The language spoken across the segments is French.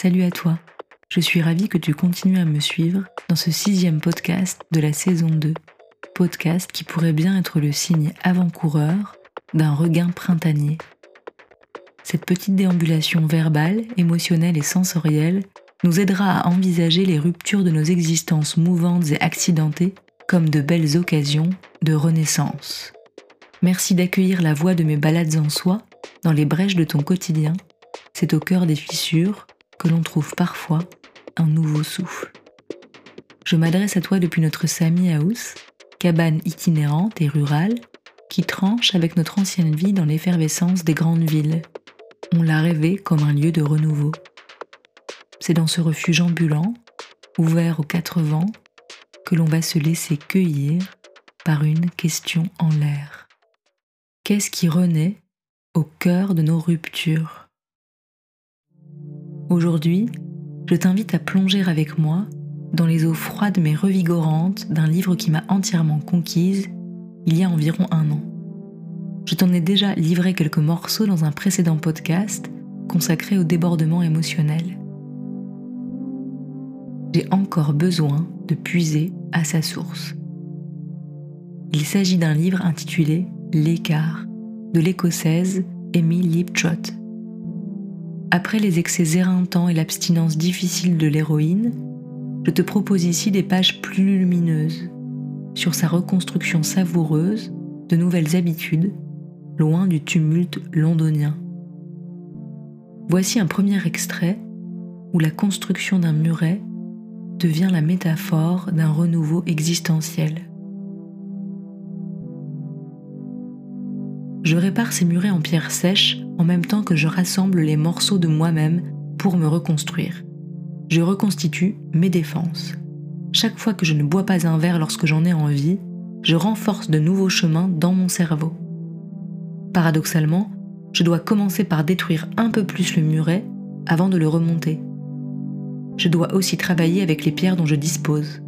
Salut à toi. Je suis ravie que tu continues à me suivre dans ce sixième podcast de la saison 2. Podcast qui pourrait bien être le signe avant-coureur d'un regain printanier. Cette petite déambulation verbale, émotionnelle et sensorielle nous aidera à envisager les ruptures de nos existences mouvantes et accidentées comme de belles occasions de renaissance. Merci d'accueillir la voix de mes balades en soi dans les brèches de ton quotidien. C'est au cœur des fissures que l'on trouve parfois un nouveau souffle. Je m'adresse à toi depuis notre Sami House, cabane itinérante et rurale qui tranche avec notre ancienne vie dans l'effervescence des grandes villes. On l'a rêvé comme un lieu de renouveau. C'est dans ce refuge ambulant, ouvert aux quatre vents, que l'on va se laisser cueillir par une question en l'air. Qu'est-ce qui renaît au cœur de nos ruptures? Aujourd'hui, je t'invite à plonger avec moi dans les eaux froides mais revigorantes d'un livre qui m'a entièrement conquise il y a environ un an. Je t'en ai déjà livré quelques morceaux dans un précédent podcast consacré au débordement émotionnel. J'ai encore besoin de puiser à sa source. Il s'agit d'un livre intitulé L'écart de l'écossaise Emily Liptrot. Après les excès éreintants et l'abstinence difficile de l'héroïne, je te propose ici des pages plus lumineuses sur sa reconstruction savoureuse de nouvelles habitudes, loin du tumulte londonien. Voici un premier extrait où la construction d'un muret devient la métaphore d'un renouveau existentiel. Je répare ces murets en pierre sèche en même temps que je rassemble les morceaux de moi-même pour me reconstruire. Je reconstitue mes défenses. Chaque fois que je ne bois pas un verre lorsque j'en ai envie, je renforce de nouveaux chemins dans mon cerveau. Paradoxalement, je dois commencer par détruire un peu plus le muret avant de le remonter. Je dois aussi travailler avec les pierres dont je dispose.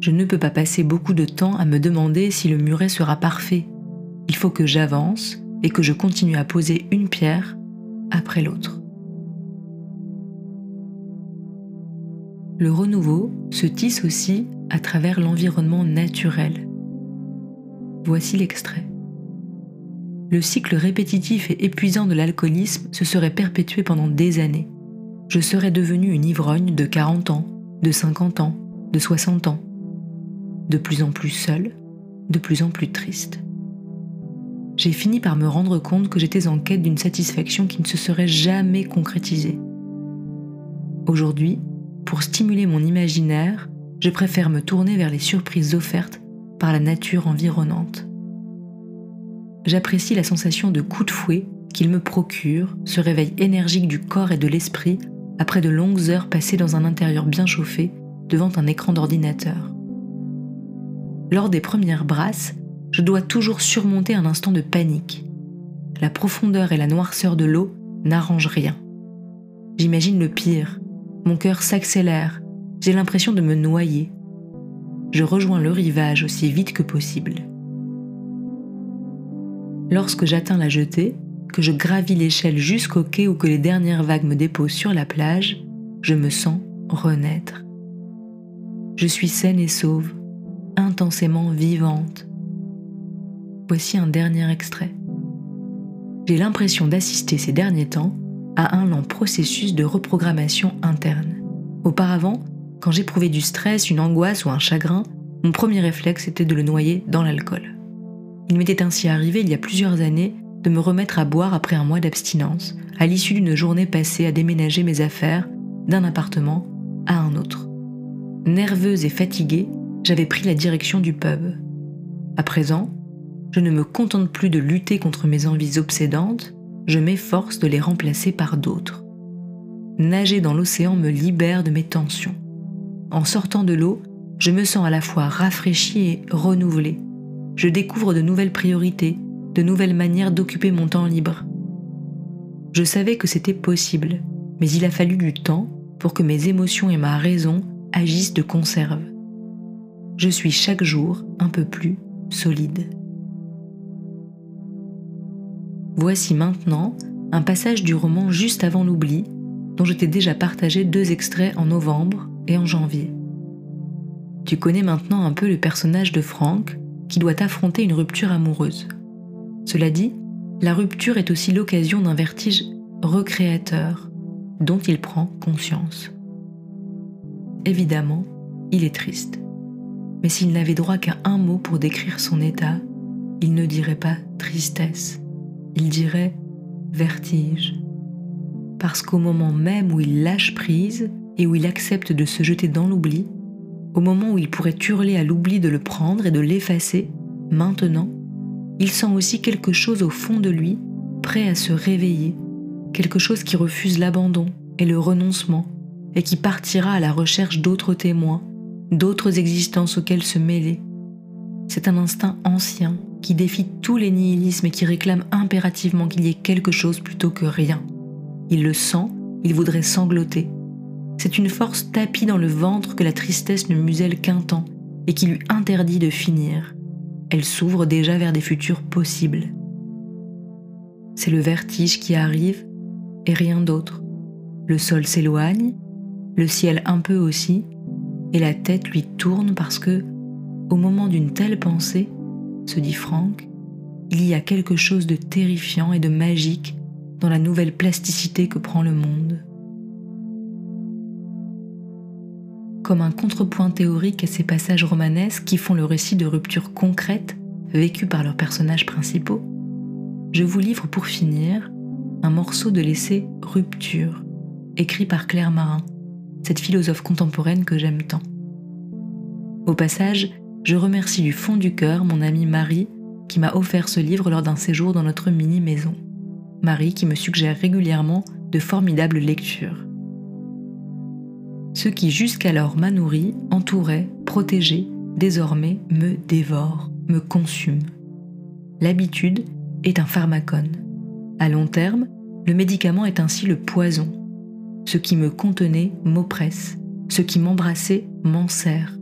Je ne peux pas passer beaucoup de temps à me demander si le muret sera parfait il faut que j'avance et que je continue à poser une pierre après l'autre. Le renouveau se tisse aussi à travers l'environnement naturel. Voici l'extrait. Le cycle répétitif et épuisant de l'alcoolisme se serait perpétué pendant des années. Je serais devenu une ivrogne de 40 ans, de 50 ans, de 60 ans, de plus en plus seule, de plus en plus triste j'ai fini par me rendre compte que j'étais en quête d'une satisfaction qui ne se serait jamais concrétisée. Aujourd'hui, pour stimuler mon imaginaire, je préfère me tourner vers les surprises offertes par la nature environnante. J'apprécie la sensation de coup de fouet qu'il me procure, ce réveil énergique du corps et de l'esprit après de longues heures passées dans un intérieur bien chauffé devant un écran d'ordinateur. Lors des premières brasses, je dois toujours surmonter un instant de panique. La profondeur et la noirceur de l'eau n'arrangent rien. J'imagine le pire. Mon cœur s'accélère. J'ai l'impression de me noyer. Je rejoins le rivage aussi vite que possible. Lorsque j'atteins la jetée, que je gravis l'échelle jusqu'au quai où que les dernières vagues me déposent sur la plage, je me sens renaître. Je suis saine et sauve, intensément vivante, Voici un dernier extrait. J'ai l'impression d'assister ces derniers temps à un lent processus de reprogrammation interne. Auparavant, quand j'éprouvais du stress, une angoisse ou un chagrin, mon premier réflexe était de le noyer dans l'alcool. Il m'était ainsi arrivé il y a plusieurs années de me remettre à boire après un mois d'abstinence, à l'issue d'une journée passée à déménager mes affaires d'un appartement à un autre. Nerveuse et fatiguée, j'avais pris la direction du pub. À présent, je ne me contente plus de lutter contre mes envies obsédantes, je m'efforce de les remplacer par d'autres. Nager dans l'océan me libère de mes tensions. En sortant de l'eau, je me sens à la fois rafraîchi et renouvelé. Je découvre de nouvelles priorités, de nouvelles manières d'occuper mon temps libre. Je savais que c'était possible, mais il a fallu du temps pour que mes émotions et ma raison agissent de conserve. Je suis chaque jour un peu plus solide. Voici maintenant un passage du roman juste avant l'oubli, dont je t'ai déjà partagé deux extraits en novembre et en janvier. Tu connais maintenant un peu le personnage de Frank qui doit affronter une rupture amoureuse. Cela dit, la rupture est aussi l'occasion d'un vertige recréateur dont il prend conscience. Évidemment, il est triste. Mais s'il n'avait droit qu'à un mot pour décrire son état, il ne dirait pas tristesse, il dirait vertige. Parce qu'au moment même où il lâche prise et où il accepte de se jeter dans l'oubli, au moment où il pourrait hurler à l'oubli de le prendre et de l'effacer, maintenant, il sent aussi quelque chose au fond de lui, prêt à se réveiller, quelque chose qui refuse l'abandon et le renoncement, et qui partira à la recherche d'autres témoins, d'autres existences auxquelles se mêler. C'est un instinct ancien qui défie tous les nihilismes et qui réclame impérativement qu'il y ait quelque chose plutôt que rien. Il le sent, il voudrait sangloter. C'est une force tapie dans le ventre que la tristesse ne muselle qu'un temps et qui lui interdit de finir. Elle s'ouvre déjà vers des futurs possibles. C'est le vertige qui arrive et rien d'autre. Le sol s'éloigne, le ciel un peu aussi, et la tête lui tourne parce que, au moment d'une telle pensée, se dit Franck, il y a quelque chose de terrifiant et de magique dans la nouvelle plasticité que prend le monde. Comme un contrepoint théorique à ces passages romanesques qui font le récit de ruptures concrètes vécues par leurs personnages principaux, je vous livre pour finir un morceau de l'essai Rupture, écrit par Claire Marin, cette philosophe contemporaine que j'aime tant. Au passage, je remercie du fond du cœur mon amie Marie qui m'a offert ce livre lors d'un séjour dans notre mini-maison. Marie qui me suggère régulièrement de formidables lectures. Ce qui jusqu'alors m'a nourri, entourait, protégé, désormais me dévore, me consume. L'habitude est un pharmacone. À long terme, le médicament est ainsi le poison. Ce qui me contenait m'oppresse, ce qui m'embrassait m'enserre.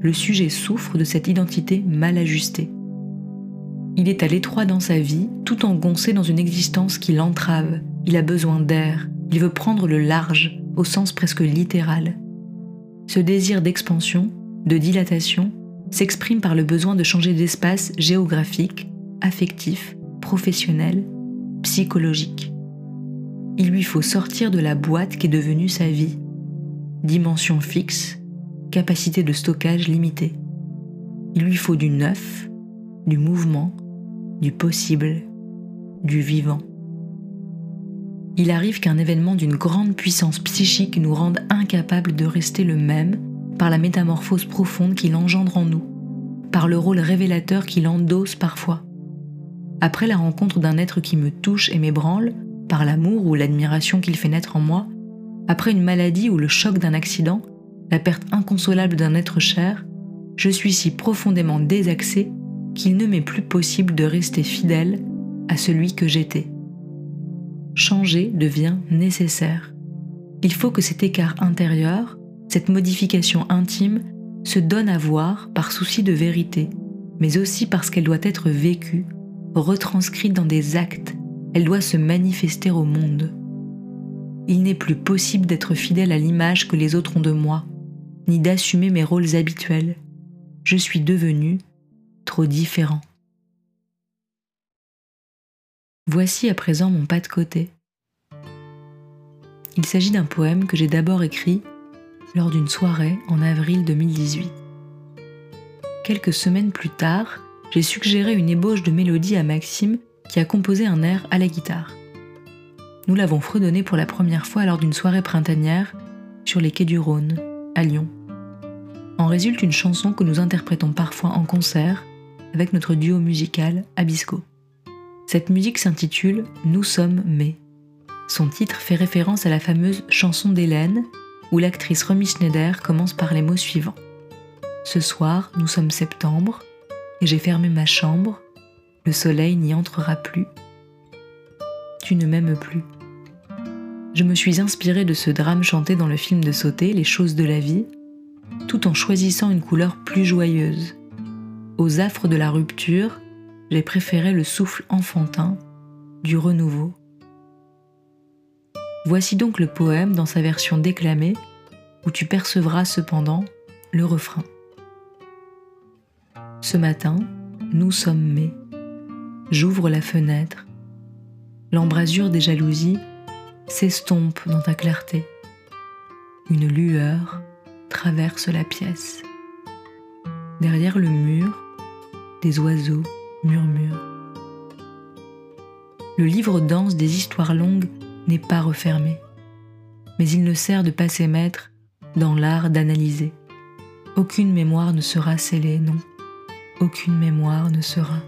Le sujet souffre de cette identité mal ajustée. Il est à l'étroit dans sa vie, tout engoncé dans une existence qui l'entrave. Il a besoin d'air, il veut prendre le large, au sens presque littéral. Ce désir d'expansion, de dilatation, s'exprime par le besoin de changer d'espace géographique, affectif, professionnel, psychologique. Il lui faut sortir de la boîte qui est devenue sa vie. Dimension fixe, capacité de stockage limitée. Il lui faut du neuf, du mouvement, du possible, du vivant. Il arrive qu'un événement d'une grande puissance psychique nous rende incapables de rester le même par la métamorphose profonde qu'il engendre en nous, par le rôle révélateur qu'il endosse parfois. Après la rencontre d'un être qui me touche et m'ébranle, par l'amour ou l'admiration qu'il fait naître en moi, après une maladie ou le choc d'un accident, la perte inconsolable d'un être cher, je suis si profondément désaxé qu'il ne m'est plus possible de rester fidèle à celui que j'étais. Changer devient nécessaire. Il faut que cet écart intérieur, cette modification intime, se donne à voir par souci de vérité, mais aussi parce qu'elle doit être vécue, retranscrite dans des actes, elle doit se manifester au monde. Il n'est plus possible d'être fidèle à l'image que les autres ont de moi, ni d'assumer mes rôles habituels. Je suis devenu trop différent. Voici à présent mon pas de côté. Il s'agit d'un poème que j'ai d'abord écrit lors d'une soirée en avril 2018. Quelques semaines plus tard, j'ai suggéré une ébauche de mélodie à Maxime qui a composé un air à la guitare. Nous l'avons fredonné pour la première fois lors d'une soirée printanière sur les quais du Rhône, à Lyon. En résulte une chanson que nous interprétons parfois en concert avec notre duo musical Abisco. Cette musique s'intitule Nous sommes mais. Son titre fait référence à la fameuse chanson d'Hélène où l'actrice Romy Schneider commence par les mots suivants. Ce soir, nous sommes septembre, et j'ai fermé ma chambre, le soleil n'y entrera plus. Tu ne m'aimes plus. Je me suis inspirée de ce drame chanté dans le film de Sauté, Les choses de la vie, tout en choisissant une couleur plus joyeuse. Aux affres de la rupture, j'ai préféré le souffle enfantin du renouveau. Voici donc le poème dans sa version déclamée, où tu percevras cependant le refrain. Ce matin, nous sommes mai. J'ouvre la fenêtre. L'embrasure des jalousies s'estompe dans ta clarté. Une lueur traverse la pièce. Derrière le mur, des oiseaux murmurent. Le livre dense des histoires longues n'est pas refermé, mais il ne sert de passer maître dans l'art d'analyser. Aucune mémoire ne sera scellée, non, aucune mémoire ne sera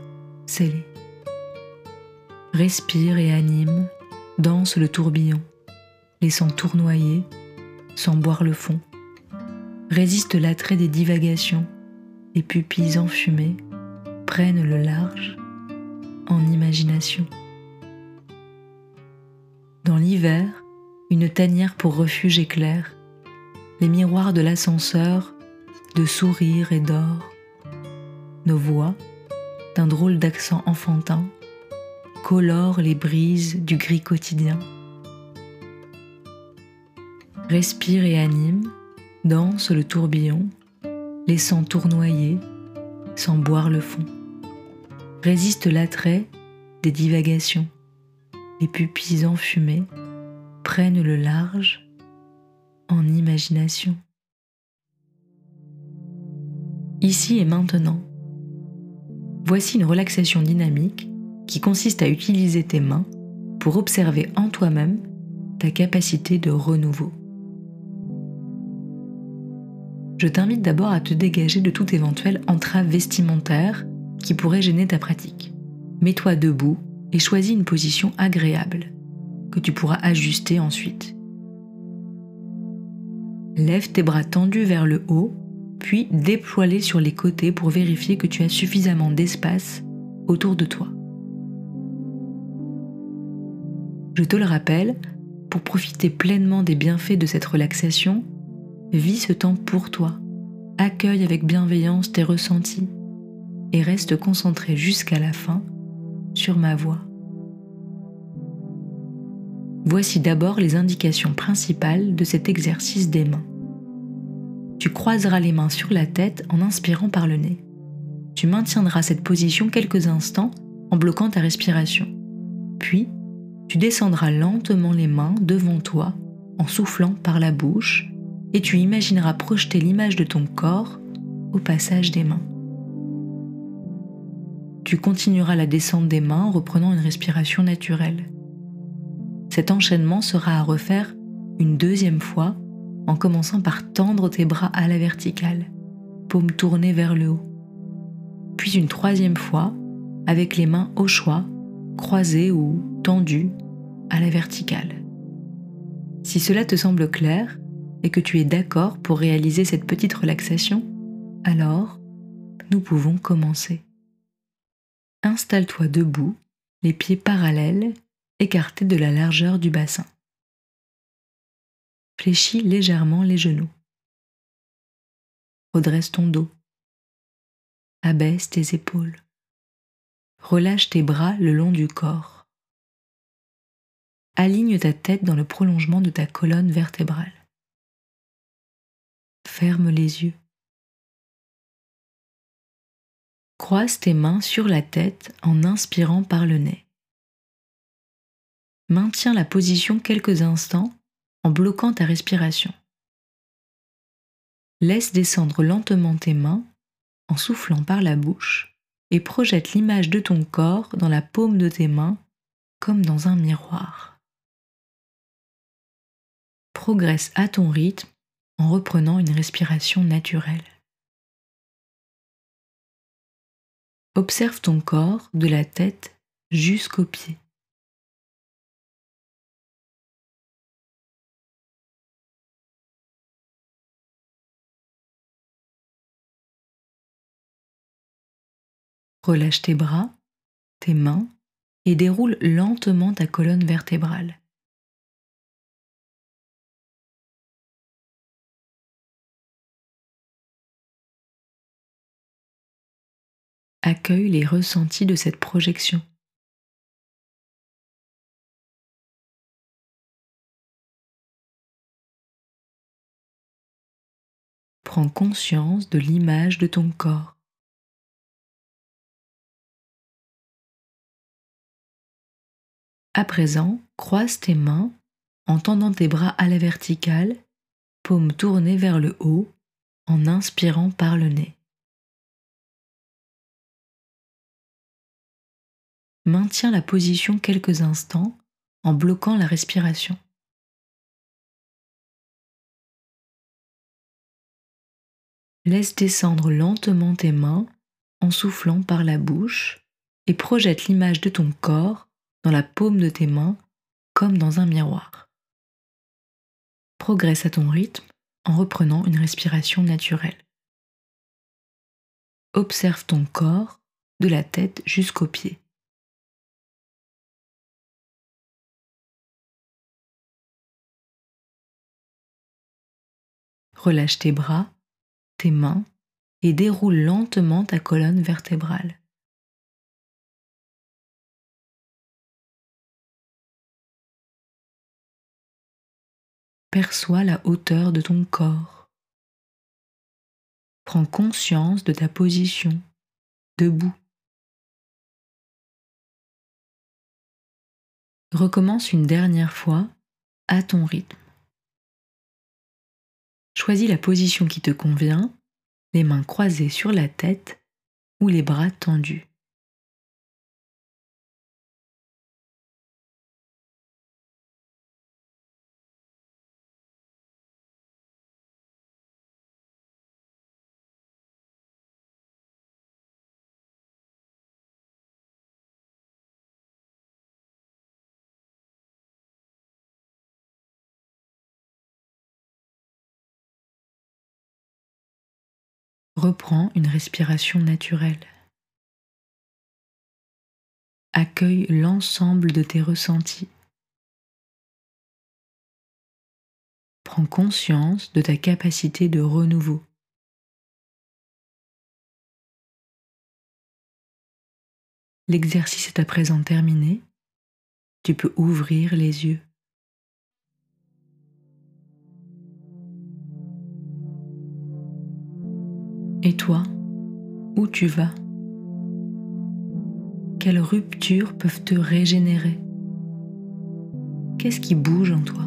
scellée. Respire et anime, danse le tourbillon, laissant tournoyer, sans boire le fond. Résiste l'attrait des divagations, les pupilles enfumées prennent le large en imagination. Dans l'hiver, une tanière pour refuge éclaire, les miroirs de l'ascenseur de sourire et d'or. Nos voix, d'un drôle d'accent enfantin, colorent les brises du gris quotidien. Respire et anime, danse le tourbillon, laissant tournoyer, sans boire le fond. Résiste l'attrait des divagations les pupilles enfumées prennent le large en imagination. Ici et maintenant, voici une relaxation dynamique qui consiste à utiliser tes mains pour observer en toi-même ta capacité de renouveau. Je t'invite d'abord à te dégager de toute éventuelle entrave vestimentaire qui pourrait gêner ta pratique. Mets-toi debout et choisis une position agréable que tu pourras ajuster ensuite. Lève tes bras tendus vers le haut, puis déploie-les sur les côtés pour vérifier que tu as suffisamment d'espace autour de toi. Je te le rappelle, pour profiter pleinement des bienfaits de cette relaxation, vis ce temps pour toi, accueille avec bienveillance tes ressentis et reste concentré jusqu'à la fin sur ma voix. Voici d'abord les indications principales de cet exercice des mains. Tu croiseras les mains sur la tête en inspirant par le nez. Tu maintiendras cette position quelques instants en bloquant ta respiration. Puis, tu descendras lentement les mains devant toi en soufflant par la bouche et tu imagineras projeter l'image de ton corps au passage des mains. Tu continueras la descente des mains en reprenant une respiration naturelle. Cet enchaînement sera à refaire une deuxième fois en commençant par tendre tes bras à la verticale, paume tournée vers le haut. Puis une troisième fois avec les mains au choix, croisées ou tendues à la verticale. Si cela te semble clair et que tu es d'accord pour réaliser cette petite relaxation, alors nous pouvons commencer. Installe-toi debout, les pieds parallèles, écartés de la largeur du bassin. Fléchis légèrement les genoux. Redresse ton dos. Abaisse tes épaules. Relâche tes bras le long du corps. Aligne ta tête dans le prolongement de ta colonne vertébrale. Ferme les yeux. Croise tes mains sur la tête en inspirant par le nez. Maintiens la position quelques instants en bloquant ta respiration. Laisse descendre lentement tes mains en soufflant par la bouche et projette l'image de ton corps dans la paume de tes mains comme dans un miroir. Progresse à ton rythme en reprenant une respiration naturelle. Observe ton corps de la tête jusqu'aux pieds. Relâche tes bras, tes mains et déroule lentement ta colonne vertébrale. accueille les ressentis de cette projection. Prends conscience de l'image de ton corps. À présent, croise tes mains en tendant tes bras à la verticale, paume tournée vers le haut, en inspirant par le nez. Maintiens la position quelques instants en bloquant la respiration. Laisse descendre lentement tes mains en soufflant par la bouche et projette l'image de ton corps dans la paume de tes mains comme dans un miroir. Progresse à ton rythme en reprenant une respiration naturelle. Observe ton corps de la tête jusqu'aux pieds. Relâche tes bras, tes mains et déroule lentement ta colonne vertébrale. Perçois la hauteur de ton corps. Prends conscience de ta position, debout. Recommence une dernière fois à ton rythme. Choisis la position qui te convient, les mains croisées sur la tête ou les bras tendus. Reprends une respiration naturelle. Accueille l'ensemble de tes ressentis. Prends conscience de ta capacité de renouveau. L'exercice est à présent terminé. Tu peux ouvrir les yeux. Et toi, où tu vas? Quelles ruptures peuvent te régénérer? Qu'est-ce qui bouge en toi?